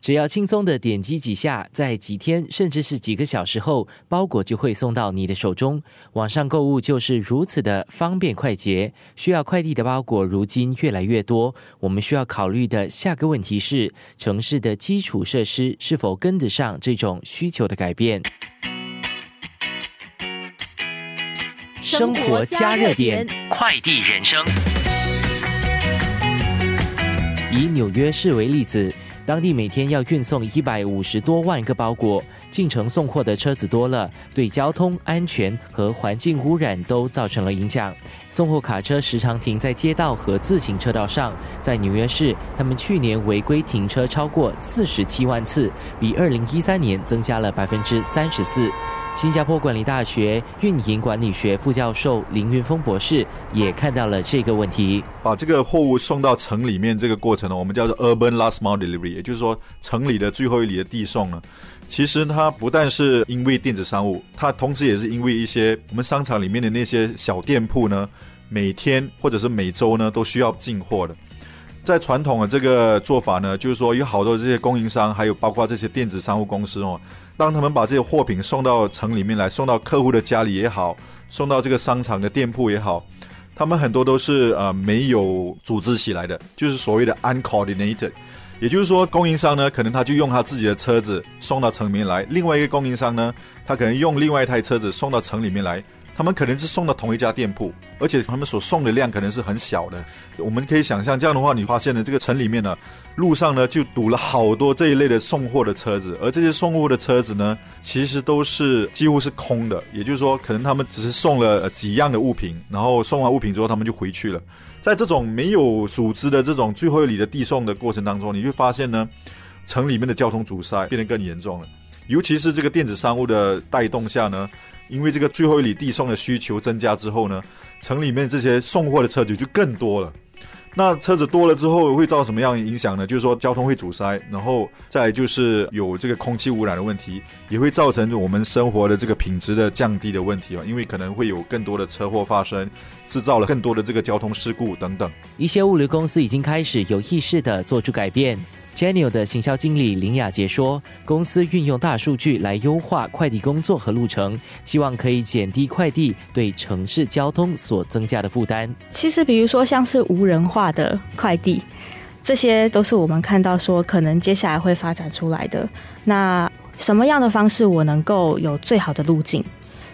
只要轻松的点击几下，在几天甚至是几个小时后，包裹就会送到你的手中。网上购物就是如此的方便快捷。需要快递的包裹如今越来越多，我们需要考虑的下个问题是：城市的基础设施是否跟得上这种需求的改变？生活加热点，快递人生。以纽约市为例子。当地每天要运送一百五十多万个包裹，进城送货的车子多了，对交通安全和环境污染都造成了影响。送货卡车时常停在街道和自行车道上。在纽约市，他们去年违规停车超过四十七万次，比二零一三年增加了百分之三十四。新加坡管理大学运营管理学副教授林云峰博士也看到了这个问题。把这个货物送到城里面这个过程呢，我们叫做 urban last mile delivery，也就是说城里的最后一里的递送呢，其实它不但是因为电子商务，它同时也是因为一些我们商场里面的那些小店铺呢，每天或者是每周呢都需要进货的。在传统的这个做法呢，就是说有好多这些供应商，还有包括这些电子商务公司哦，当他们把这些货品送到城里面来，送到客户的家里也好，送到这个商场的店铺也好，他们很多都是呃没有组织起来的，就是所谓的 uncoordinated。也就是说，供应商呢，可能他就用他自己的车子送到城里面来，另外一个供应商呢，他可能用另外一台车子送到城里面来。他们可能是送到同一家店铺，而且他们所送的量可能是很小的。我们可以想象，这样的话，你发现呢，这个城里面呢，路上呢就堵了好多这一类的送货的车子，而这些送货的车子呢，其实都是几乎是空的。也就是说，可能他们只是送了几样的物品，然后送完物品之后，他们就回去了。在这种没有组织的这种最后一里的递送的过程当中，你会发现呢，城里面的交通阻塞变得更严重了，尤其是这个电子商务的带动下呢。因为这个最后一里递送的需求增加之后呢，城里面这些送货的车子就更多了。那车子多了之后会造成什么样的影响呢？就是说交通会阻塞，然后再就是有这个空气污染的问题，也会造成我们生活的这个品质的降低的问题啊。因为可能会有更多的车祸发生，制造了更多的这个交通事故等等。一些物流公司已经开始有意识的做出改变。Genio 的行销经理林雅杰说：“公司运用大数据来优化快递工作和路程，希望可以减低快递对城市交通所增加的负担。其实，比如说像是无人化的快递，这些都是我们看到说可能接下来会发展出来的。那什么样的方式我能够有最好的路径？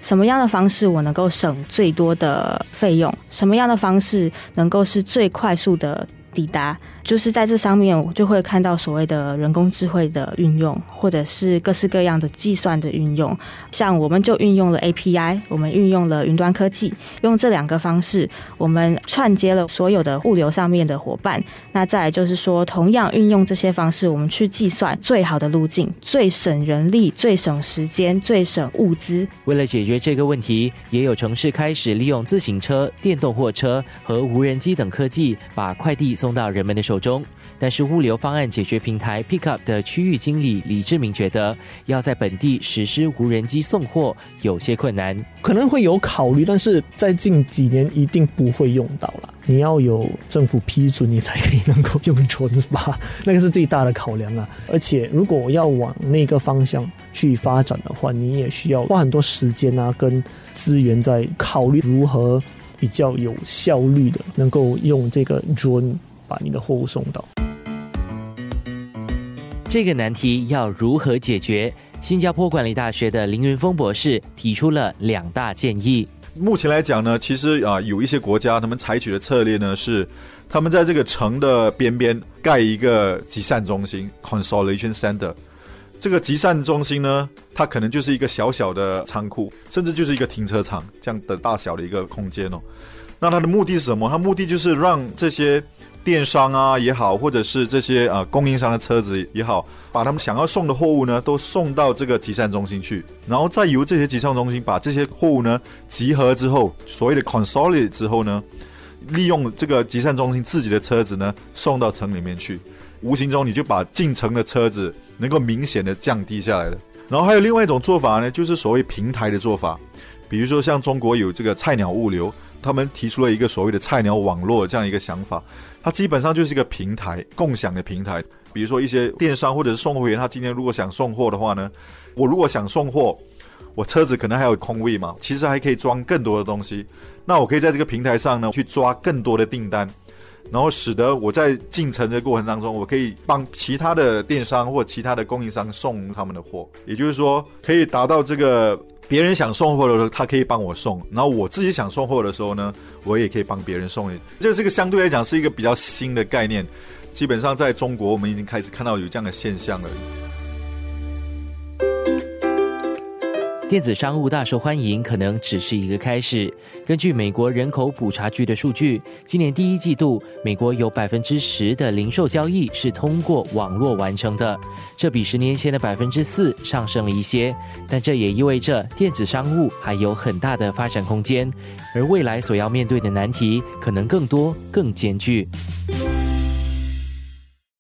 什么样的方式我能够省最多的费用？什么样的方式能够是最快速的抵达？”就是在这上面，我就会看到所谓的人工智慧的运用，或者是各式各样的计算的运用。像我们就运用了 API，我们运用了云端科技，用这两个方式，我们串接了所有的物流上面的伙伴。那再来就是说，同样运用这些方式，我们去计算最好的路径，最省人力、最省时间、最省物资。为了解决这个问题，也有城市开始利用自行车、电动货车和无人机等科技，把快递送到人们的手。中，但是物流方案解决平台 Pickup 的区域经理李志明觉得，要在本地实施无人机送货有些困难，可能会有考虑，但是在近几年一定不会用到了。你要有政府批准，你才可以能够用存吧，那个是最大的考量啊。而且如果要往那个方向去发展的话，你也需要花很多时间啊，跟资源在考虑如何比较有效率的能够用这个 drone。把你的货物送到。这个难题要如何解决？新加坡管理大学的林云峰博士提出了两大建议。目前来讲呢，其实啊，有一些国家他们采取的策略呢是，他们在这个城的边边盖一个集散中心 （consolidation center）。这个集散中心呢，它可能就是一个小小的仓库，甚至就是一个停车场这样的大小的一个空间哦。那它的目的是什么？它目的就是让这些。电商啊也好，或者是这些啊供应商的车子也好，把他们想要送的货物呢，都送到这个集散中心去，然后再由这些集散中心把这些货物呢集合之后，所谓的 consolidate 之后呢，利用这个集散中心自己的车子呢送到城里面去，无形中你就把进城的车子能够明显的降低下来了。然后还有另外一种做法呢，就是所谓平台的做法，比如说像中国有这个菜鸟物流，他们提出了一个所谓的菜鸟网络这样一个想法。它基本上就是一个平台，共享的平台。比如说一些电商或者是送货员，他今天如果想送货的话呢，我如果想送货，我车子可能还有空位嘛，其实还可以装更多的东西。那我可以在这个平台上呢，去抓更多的订单，然后使得我在进城的过程当中，我可以帮其他的电商或其他的供应商送他们的货。也就是说，可以达到这个别人想送货的时候，他可以帮我送；然后我自己想送货的时候呢，我也可以帮别人送。这是个相对来讲是一个比较新的概念。基本上在中国，我们已经开始看到有这样的现象了。电子商务大受欢迎，可能只是一个开始。根据美国人口普查局的数据，今年第一季度，美国有百分之十的零售交易是通过网络完成的，这比十年前的百分之四上升了一些。但这也意味着电子商务还有很大的发展空间，而未来所要面对的难题可能更多、更艰巨。